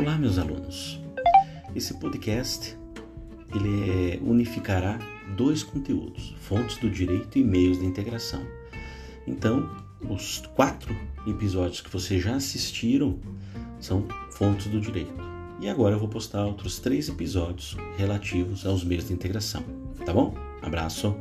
Olá, meus alunos. Esse podcast ele é, unificará dois conteúdos: fontes do direito e meios de integração. Então, os quatro episódios que vocês já assistiram são fontes do direito. E agora eu vou postar outros três episódios relativos aos meios de integração. Tá bom? Abraço!